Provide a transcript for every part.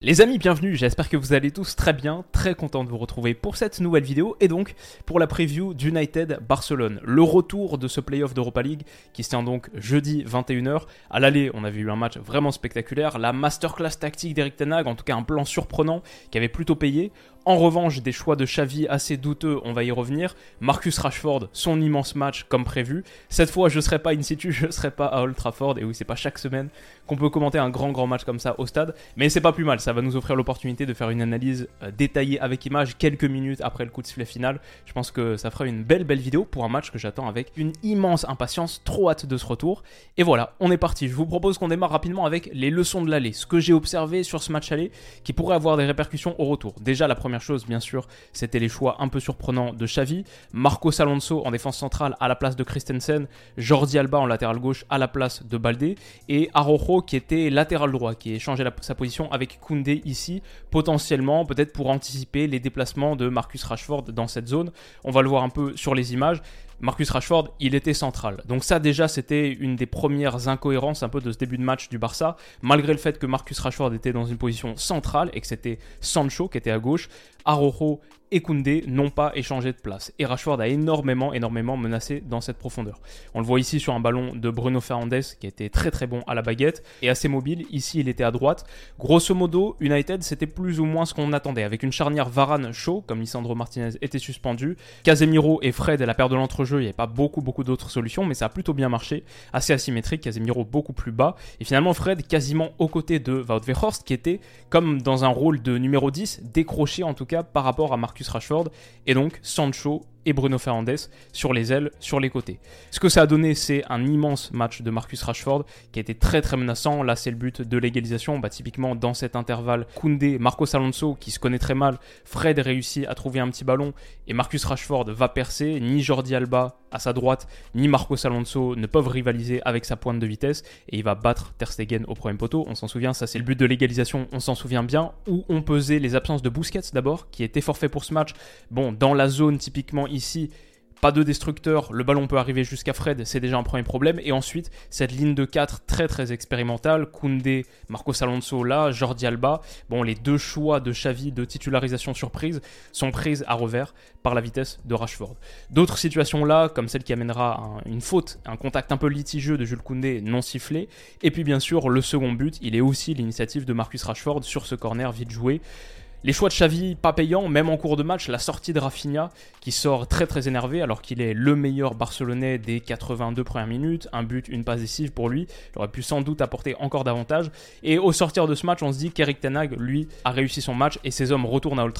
Les amis, bienvenue, j'espère que vous allez tous très bien, très content de vous retrouver pour cette nouvelle vidéo et donc pour la preview d'United Barcelone, le retour de ce playoff d'Europa League qui se tient donc jeudi 21h. À l'aller, on avait eu un match vraiment spectaculaire, la masterclass tactique d'Eric Tenag, en tout cas un plan surprenant qui avait plutôt payé. En revanche, des choix de Xavi assez douteux, on va y revenir. Marcus Rashford, son immense match comme prévu. Cette fois, je ne serai pas in situ, je ne serai pas à Old Trafford. Et oui, c'est pas chaque semaine qu'on peut commenter un grand grand match comme ça au stade. Mais c'est pas plus mal, ça va nous offrir l'opportunité de faire une analyse euh, détaillée avec image quelques minutes après le coup de sifflet final. Je pense que ça fera une belle belle vidéo pour un match que j'attends avec une immense impatience, trop hâte de ce retour. Et voilà, on est parti. Je vous propose qu'on démarre rapidement avec les leçons de l'aller, ce que j'ai observé sur ce match aller qui pourrait avoir des répercussions au retour. Déjà la première chose, bien sûr, c'était les choix un peu surprenants de Xavi. Marcos Alonso en défense centrale à la place de Christensen, Jordi Alba en latéral gauche à la place de Balde, et Arojo qui était latéral droit, qui a changé sa position avec Koundé ici, potentiellement peut-être pour anticiper les déplacements de Marcus Rashford dans cette zone. On va le voir un peu sur les images. Marcus Rashford, il était central. Donc ça déjà, c'était une des premières incohérences un peu de ce début de match du Barça. Malgré le fait que Marcus Rashford était dans une position centrale et que c'était Sancho qui était à gauche, Arojo et Koundé n'ont pas échangé de place. Et Rashford a énormément, énormément menacé dans cette profondeur. On le voit ici sur un ballon de Bruno Fernandes qui était très très bon à la baguette et assez mobile. Ici, il était à droite. Grosso modo, United, c'était plus ou moins ce qu'on attendait. Avec une charnière Varane chaud, comme Lisandro Martinez était suspendu. Casemiro et Fred, à la paire de l'entrejeu, il n'y avait pas beaucoup, beaucoup d'autres solutions, mais ça a plutôt bien marché. Assez asymétrique, Casemiro beaucoup plus bas. Et finalement, Fred quasiment aux côtés de Wout qui était comme dans un rôle de numéro 10, décroché en tout cas par rapport à Marcus Rashford. Et donc, Sancho Bruno Fernandes sur les ailes, sur les côtés. Ce que ça a donné, c'est un immense match de Marcus Rashford qui a été très très menaçant. Là, c'est le but de l'égalisation. Bah, typiquement, dans cet intervalle, Koundé, Marcos Alonso, qui se connaît très mal, Fred réussit à trouver un petit ballon et Marcus Rashford va percer. Ni Jordi Alba à sa droite, ni Marcos Alonso ne peuvent rivaliser avec sa pointe de vitesse et il va battre Ter Stegen au premier poteau. On s'en souvient, ça c'est le but de l'égalisation, on s'en souvient bien. Où on pesait les absences de Busquets d'abord, qui était forfait pour ce match? Bon, dans la zone typiquement ici, pas de destructeur, le ballon peut arriver jusqu'à Fred, c'est déjà un premier problème. Et ensuite, cette ligne de 4 très très expérimentale, Koundé, Marcos Alonso là, Jordi Alba, bon, les deux choix de Xavi de titularisation surprise sont prises à revers par la vitesse de Rashford. D'autres situations là, comme celle qui amènera une faute, un contact un peu litigieux de Jules Koundé non sifflé. Et puis bien sûr, le second but, il est aussi l'initiative de Marcus Rashford sur ce corner vite joué. Les choix de Xavi pas payants, même en cours de match, la sortie de Rafinha qui sort très très énervé alors qu'il est le meilleur Barcelonais des 82 premières minutes, un but, une passe décisive pour lui, il aurait pu sans doute apporter encore davantage. Et au sortir de ce match, on se dit qu'Eric Tenag, lui, a réussi son match et ses hommes retournent à Old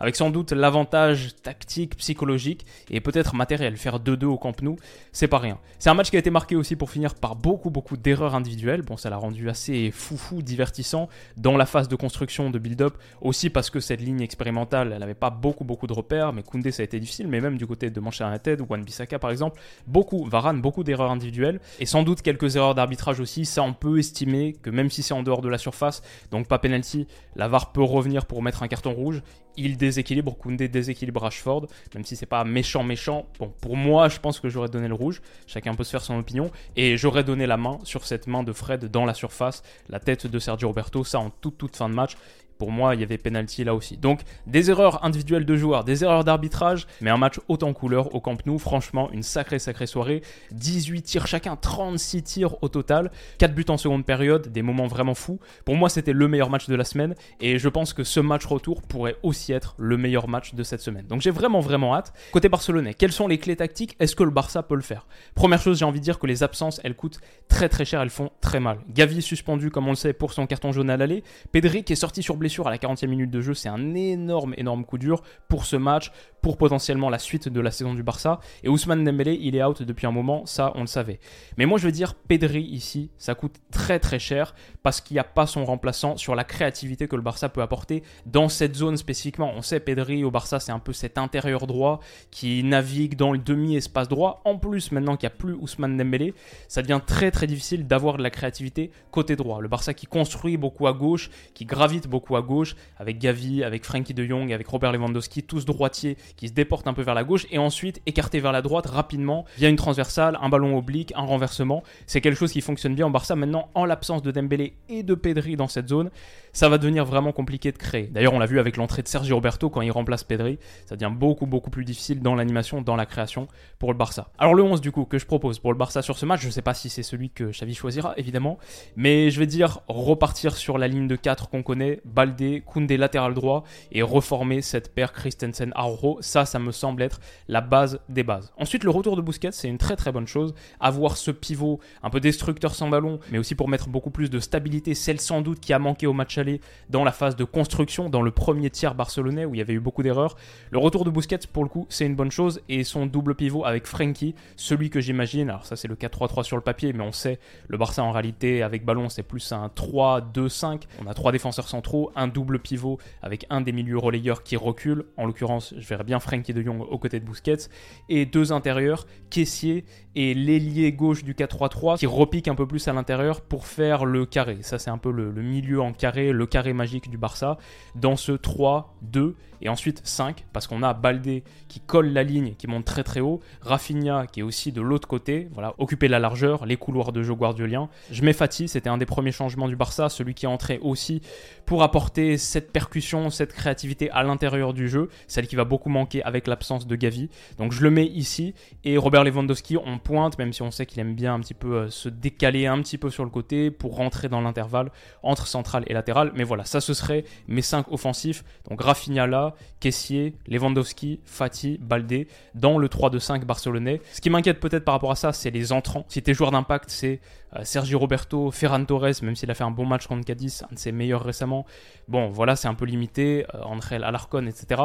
avec sans doute l'avantage tactique, psychologique et peut-être matériel. Faire 2-2 au Camp Nou, c'est pas rien. C'est un match qui a été marqué aussi pour finir par beaucoup beaucoup d'erreurs individuelles. Bon, ça l'a rendu assez foufou, divertissant dans la phase de construction de build-up aussi parce que cette ligne expérimentale, elle n'avait pas beaucoup, beaucoup de repères, mais Koundé, ça a été difficile, mais même du côté de Manchester United ou Wan Bissaka, par exemple, beaucoup, Varane, beaucoup d'erreurs individuelles, et sans doute quelques erreurs d'arbitrage aussi, ça on peut estimer que même si c'est en dehors de la surface, donc pas penalty, la VAR peut revenir pour mettre un carton rouge, il déséquilibre, Koundé déséquilibre Rashford, même si c'est pas méchant méchant. Bon, pour moi, je pense que j'aurais donné le rouge. Chacun peut se faire son opinion. Et j'aurais donné la main sur cette main de Fred dans la surface, la tête de Sergio Roberto, ça en toute toute fin de match. Pour moi, il y avait penalty là aussi. Donc, des erreurs individuelles de joueurs, des erreurs d'arbitrage, mais un match haut en couleur au Camp Nou. Franchement, une sacrée, sacrée soirée. 18 tirs chacun, 36 tirs au total. 4 buts en seconde période, des moments vraiment fous. Pour moi, c'était le meilleur match de la semaine. Et je pense que ce match retour pourrait aussi être le meilleur match de cette semaine. Donc, j'ai vraiment, vraiment hâte. Côté barcelonais, quelles sont les clés tactiques? Est-ce que le Barça peut le faire? Première chose, j'ai envie de dire que les absences, elles coûtent très, très cher. Elles font très mal. Gavi suspendu, comme on le sait, pour son carton jaune à l'aller. Pedri est sorti sur blessure à la 40e minute de jeu, c'est un énorme, énorme coup dur pour ce match, pour potentiellement la suite de la saison du Barça. Et Ousmane Dembélé, il est out depuis un moment, ça on le savait. Mais moi je veux dire, Pedri ici, ça coûte très très cher parce qu'il n'y a pas son remplaçant sur la créativité que le Barça peut apporter dans cette zone spécifiquement. On sait, Pedri au Barça, c'est un peu cet intérieur droit qui navigue dans le demi-espace droit. En plus, maintenant qu'il n'y a plus Ousmane Dembélé, ça devient très très difficile d'avoir de la créativité côté droit. Le Barça qui construit beaucoup à gauche, qui gravite beaucoup à gauche, avec Gavi, avec Frankie de Jong, avec Robert Lewandowski, tous droitiers qui se déportent un peu vers la gauche et ensuite écartés vers la droite rapidement via une transversale, un ballon oblique, un renversement. C'est quelque chose qui fonctionne bien en Barça. Maintenant, en l'absence de Dembélé et de Pedri dans cette zone, ça va devenir vraiment compliqué de créer. D'ailleurs, on l'a vu avec l'entrée de Sergio Roberto quand il remplace Pedri, ça devient beaucoup beaucoup plus difficile dans l'animation, dans la création pour le Barça. Alors le 11 du coup que je propose pour le Barça sur ce match, je ne sais pas si c'est celui que Xavi choisira évidemment, mais je vais dire repartir sur la ligne de 4 qu'on connaît, Baldé, Koundé latéral droit et reformer cette paire Christensen Arro. Ça, ça me semble être la base des bases. Ensuite, le retour de Busquets, c'est une très très bonne chose. Avoir ce pivot un peu destructeur sans ballon, mais aussi pour mettre beaucoup plus de stabilité, celle sans doute qui a manqué au match aller dans la phase de construction, dans le premier tiers barcelonais où il y avait eu beaucoup d'erreurs. Le retour de Busquets, pour le coup, c'est une bonne chose et son double pivot avec Frenkie, celui que j'imagine, alors ça c'est le 4-3-3 sur le papier, mais on sait, le Barça en réalité avec ballon c'est plus un 3-2-5. On a trois défenseurs centraux, un double pivot avec un des milieux relayeurs qui recule. En l'occurrence, je verrais bien Frenkie de Jong aux côtés de Busquets. Et deux intérieurs, Caissier et l'ailier gauche du 4-3-3 qui repique un peu plus à l'intérieur pour faire le carré. Ça, c'est un peu le, le, milieu en carré, le carré magique du Barça. Dans ce 3-2 et ensuite 5, parce qu'on a Baldé qui colle la ligne, qui monte très très haut, Rafinha qui est aussi de l'autre côté, voilà, occuper la largeur, les couloirs de jeu guardiolien. Je mets Fati, c'était un des premiers changements du Barça, celui qui est entré aussi pour apporter cette percussion, cette créativité à l'intérieur du jeu, celle qui va beaucoup manquer avec l'absence de Gavi. Donc je le mets ici, et Robert Lewandowski, on pointe, même si on sait qu'il aime bien un petit peu euh, se décaler un petit peu sur le côté pour rentrer dans l'intervalle entre central et latéral. Mais voilà, ça ce serait mes 5 offensifs. Donc Rafinha là, Kessier, Lewandowski, Fati, Baldé dans le 3-2-5 barcelonais. Ce qui m'inquiète peut-être par rapport à ça, c'est les entrants. Si tes joueurs d'impact, c'est euh, Sergio Roberto, Ferran Torres, même s'il a fait un bon match contre Cadiz, un de ses meilleurs récemment, bon voilà, c'est un peu limité. Euh, Angel Alarcon, etc.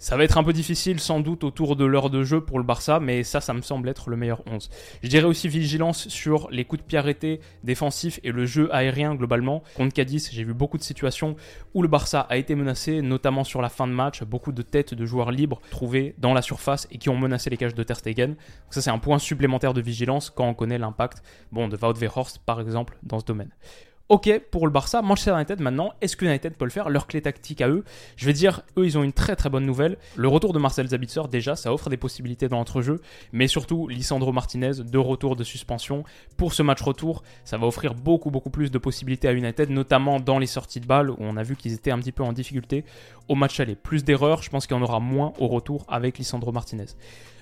Ça va être un peu difficile sans doute autour de l'heure de jeu pour le Barça, mais ça, ça me semble être le meilleur 11. Je dirais aussi vigilance sur les coups de pied arrêtés défensifs et le jeu aérien globalement. Contre Cadiz, j'ai vu beaucoup de situations où le Barça a été menacé, notamment sur la fin de match, beaucoup de têtes de joueurs libres trouvées dans la surface et qui ont menacé les cages de Ter Stegen. Donc ça, c'est un point supplémentaire de vigilance quand on connaît l'impact bon, de Wout Weghorst, par exemple, dans ce domaine. Ok pour le Barça, Manchester United maintenant, est-ce que United peut le faire? Leur clé tactique à eux, je vais dire, eux ils ont une très très bonne nouvelle. Le retour de Marcel Zabitzer déjà, ça offre des possibilités dans l'entrejeu, mais surtout Lisandro Martinez, de retour de suspension. Pour ce match retour, ça va offrir beaucoup beaucoup plus de possibilités à United, notamment dans les sorties de balles où on a vu qu'ils étaient un petit peu en difficulté au match aller. Plus d'erreurs, je pense qu'il y en aura moins au retour avec Lisandro Martinez.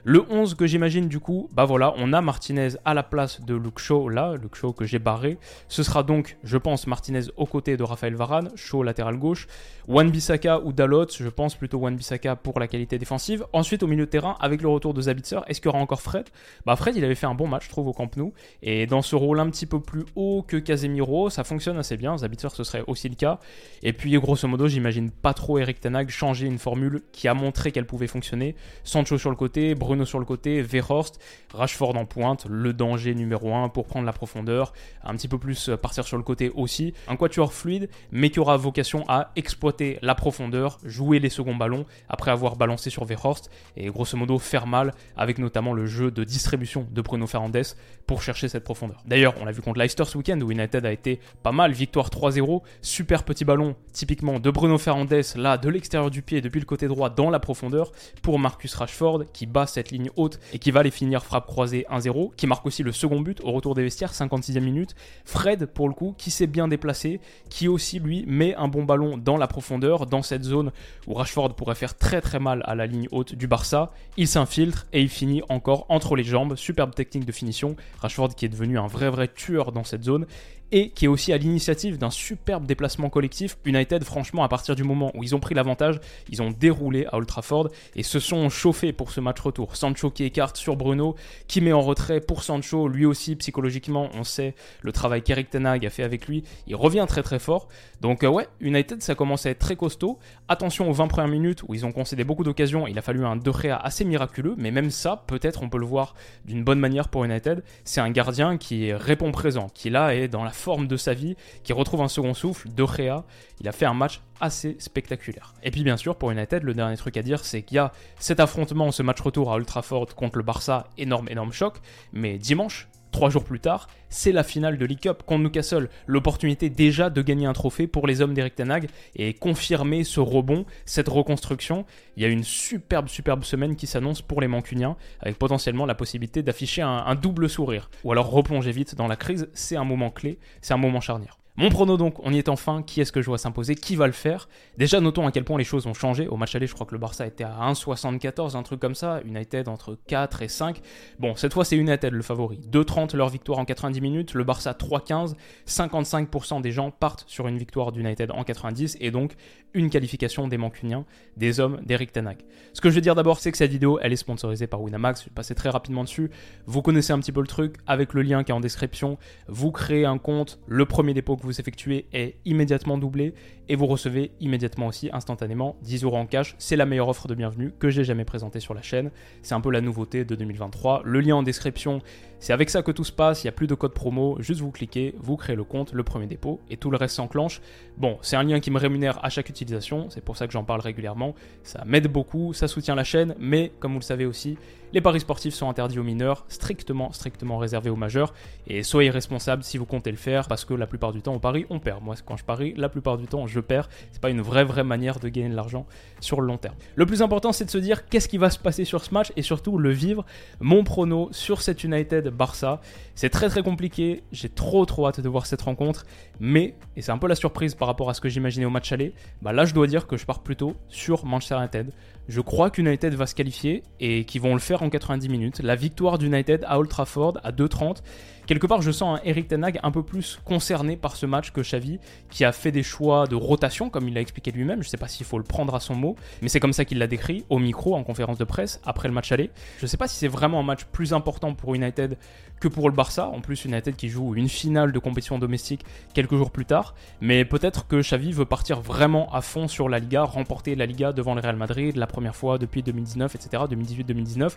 Le 11 que j'imagine du coup, bah voilà, on a Martinez à la place de Luke Shaw là, Luke Shaw que j'ai barré. Ce sera donc, je pense, Martinez aux côtés de Raphaël Varane, Shaw latéral gauche, Wan Bissaka ou Dalot, je pense plutôt Wan Bissaka pour la qualité défensive. Ensuite au milieu de terrain, avec le retour de Zabitzer, est-ce qu'il y aura encore Fred? Bah Fred il avait fait un bon match, je trouve, au Camp Nou, et dans ce rôle un petit peu plus haut que Casemiro, ça fonctionne assez bien, Zabitzer ce serait aussi le cas. Et puis grosso modo, j'imagine pas trop Eric Tanag changer une formule qui a montré qu'elle pouvait fonctionner. Sancho sur le côté, Bruno sur le côté, Verhorst, Rashford en pointe, le danger numéro 1 pour prendre la profondeur, un petit peu plus partir sur le côté aussi. Un quatuor fluide, mais qui aura vocation à exploiter la profondeur, jouer les seconds ballons après avoir balancé sur Verhorst et grosso modo faire mal avec notamment le jeu de distribution de Bruno Fernandes pour chercher cette profondeur. D'ailleurs, on l'a vu contre Leicester ce week-end où United a été pas mal, victoire 3-0, super petit ballon typiquement de Bruno Fernandes là de l'extérieur du pied depuis le côté droit dans la profondeur pour Marcus Rashford qui bat cette ligne haute et qui va les finir frappe croisée 1-0, qui marque aussi le second but au retour des vestiaires, 56e minute. Fred, pour le coup, qui s'est bien déplacé, qui aussi, lui, met un bon ballon dans la profondeur, dans cette zone où Rashford pourrait faire très très mal à la ligne haute du Barça. Il s'infiltre et il finit encore entre les jambes. Superbe technique de finition. Rashford qui est devenu un vrai vrai tueur dans cette zone. Et qui est aussi à l'initiative d'un superbe déplacement collectif. United, franchement, à partir du moment où ils ont pris l'avantage, ils ont déroulé à Old Trafford et se sont chauffés pour ce match retour. Sancho qui écarte sur Bruno, qui met en retrait pour Sancho, lui aussi psychologiquement, on sait le travail qu'Eric Tenag a fait avec lui, il revient très très fort. Donc euh, ouais, United ça commence à être très costaud. Attention aux 20 premières minutes où ils ont concédé beaucoup d'occasions, il a fallu un De Gea assez miraculeux, mais même ça, peut-être on peut le voir d'une bonne manière pour United. C'est un gardien qui répond présent, qui là est dans la forme de sa vie, qui retrouve un second souffle. De Gea, il a fait un match assez spectaculaire. Et puis bien sûr, pour United, le dernier truc à dire, c'est qu'il y a cet affrontement, ce match retour à Ultra Trafford contre le Barça, énorme, énorme choc. Mais dimanche, trois jours plus tard, c'est la finale de League Cup contre Newcastle. L'opportunité déjà de gagner un trophée pour les hommes d'Eric Tenag et confirmer ce rebond, cette reconstruction. Il y a une superbe, superbe semaine qui s'annonce pour les Mancuniens, avec potentiellement la possibilité d'afficher un double sourire. Ou alors replonger vite dans la crise, c'est un moment clé, c'est un moment charnière. Mon prono donc, on y est enfin. Qui est-ce que je vois s'imposer? Qui va le faire? Déjà, notons à quel point les choses ont changé. Au match aller, je crois que le Barça était à 1,74, un truc comme ça. United entre 4 et 5. Bon, cette fois, c'est United le favori. 2,30 leur victoire en 90 minutes. Le Barça 3,15. 55% des gens partent sur une victoire d'United en 90 et donc une qualification des Mancuniens, des hommes d'Eric Tanag. Ce que je veux dire d'abord, c'est que cette vidéo, elle est sponsorisée par Winamax. Je vais passer très rapidement dessus. Vous connaissez un petit peu le truc avec le lien qui est en description. Vous créez un compte. Le premier dépôt que vous effectuez est immédiatement doublé et vous recevez immédiatement aussi instantanément 10 euros en cash. C'est la meilleure offre de bienvenue que j'ai jamais présentée sur la chaîne. C'est un peu la nouveauté de 2023. Le lien en description, c'est avec ça que tout se passe. Il n'y a plus de code promo. Juste vous cliquez, vous créez le compte, le premier dépôt et tout le reste s'enclenche. Bon, c'est un lien qui me rémunère à chaque utilisation. C'est pour ça que j'en parle régulièrement. Ça m'aide beaucoup, ça soutient la chaîne. Mais comme vous le savez aussi, les paris sportifs sont interdits aux mineurs, strictement, strictement réservés aux majeurs. Et soyez responsables si vous comptez le faire parce que la plupart du temps, au pari, on perd. Moi, quand je parie, la plupart du temps, je perds. C'est pas une vraie, vraie manière de gagner de l'argent sur le long terme. Le plus important, c'est de se dire qu'est-ce qui va se passer sur ce match et surtout le vivre. Mon prono sur cette United Barça, c'est très très compliqué. J'ai trop trop hâte de voir cette rencontre. Mais, et c'est un peu la surprise par rapport à ce que j'imaginais au match aller, bah là je dois dire que je pars plutôt sur Manchester United. Je crois qu'United va se qualifier et qu'ils vont le faire en 90 minutes. La victoire d'United à Old Trafford à 2,30 quelque part, je sens un Eric Tenag un peu plus concerné par ce match que Xavi, qui a fait des choix de rotation, comme il l'a expliqué lui-même. Je ne sais pas s'il faut le prendre à son mot, mais c'est comme ça qu'il l'a décrit au micro en conférence de presse après le match aller. Je ne sais pas si c'est vraiment un match plus important pour United que pour le Barça. En plus, United qui joue une finale de compétition domestique quelques jours plus tard. Mais peut-être que Xavi veut partir vraiment à fond sur la Liga, remporter la Liga devant le Real Madrid la première fois depuis 2019, etc., 2018-2019.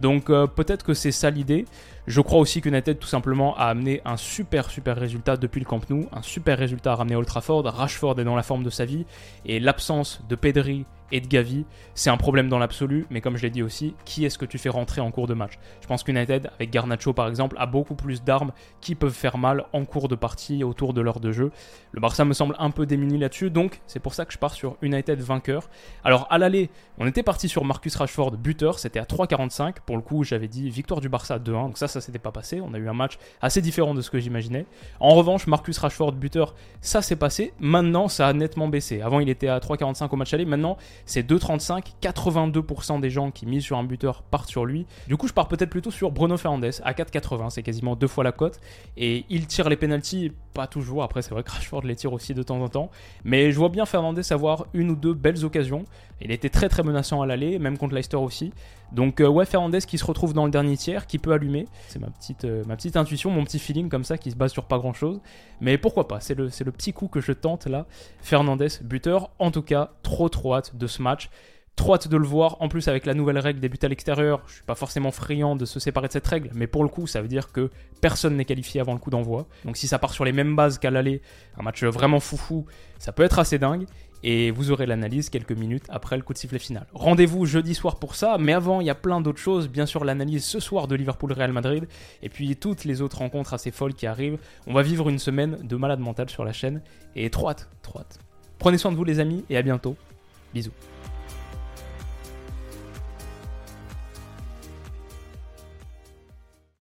Donc euh, peut-être que c'est ça l'idée. Je crois aussi que United tout simplement a amené un super super résultat depuis le Camp Nou, un super résultat à ramener Old Trafford. Rashford est dans la forme de sa vie et l'absence de Pedri et de Gavi, c'est un problème dans l'absolu, mais comme je l'ai dit aussi, qui est-ce que tu fais rentrer en cours de match? Je pense qu'United, avec Garnacho par exemple, a beaucoup plus d'armes qui peuvent faire mal en cours de partie autour de l'heure de jeu. Le Barça me semble un peu démuni là-dessus, donc c'est pour ça que je pars sur United vainqueur. Alors à l'aller, on était parti sur Marcus Rashford buteur, c'était à 3,45. Pour le coup, j'avais dit victoire du Barça 2-1, donc ça, ça s'était pas passé. On a eu un match assez différent de ce que j'imaginais. En revanche, Marcus Rashford buteur, ça s'est passé. Maintenant, ça a nettement baissé. Avant, il était à 3,45 au match aller. Maintenant, c'est 2,35. 82% des gens qui misent sur un buteur partent sur lui. Du coup, je pars peut-être plutôt sur Bruno Fernandes à 4,80. C'est quasiment deux fois la cote. Et il tire les penalties, pas toujours. Après, c'est vrai que Rashford les tire aussi de temps en temps. Mais je vois bien Fernandes avoir une ou deux belles occasions. Il était très très menaçant à l'aller, même contre Leicester aussi. Donc euh, ouais, Fernandez qui se retrouve dans le dernier tiers, qui peut allumer. C'est ma petite, euh, intuition, mon petit feeling comme ça, qui se base sur pas grand chose. Mais pourquoi pas, c'est le, le petit coup que je tente là. Fernandez, buteur. En tout cas, trop trop hâte de ce match. Trop hâte de le voir. En plus, avec la nouvelle règle des buts à l'extérieur, je suis pas forcément friand de se séparer de cette règle, mais pour le coup, ça veut dire que personne n'est qualifié avant le coup d'envoi. Donc si ça part sur les mêmes bases qu'à l'aller, un match vraiment foufou, ça peut être assez dingue et vous aurez l'analyse quelques minutes après le coup de sifflet final. Rendez-vous jeudi soir pour ça, mais avant, il y a plein d'autres choses. Bien sûr, l'analyse ce soir de Liverpool-Real Madrid, et puis toutes les autres rencontres assez folles qui arrivent. On va vivre une semaine de malade mental sur la chaîne, et trop hâte. Prenez soin de vous les amis, et à bientôt. Bisous.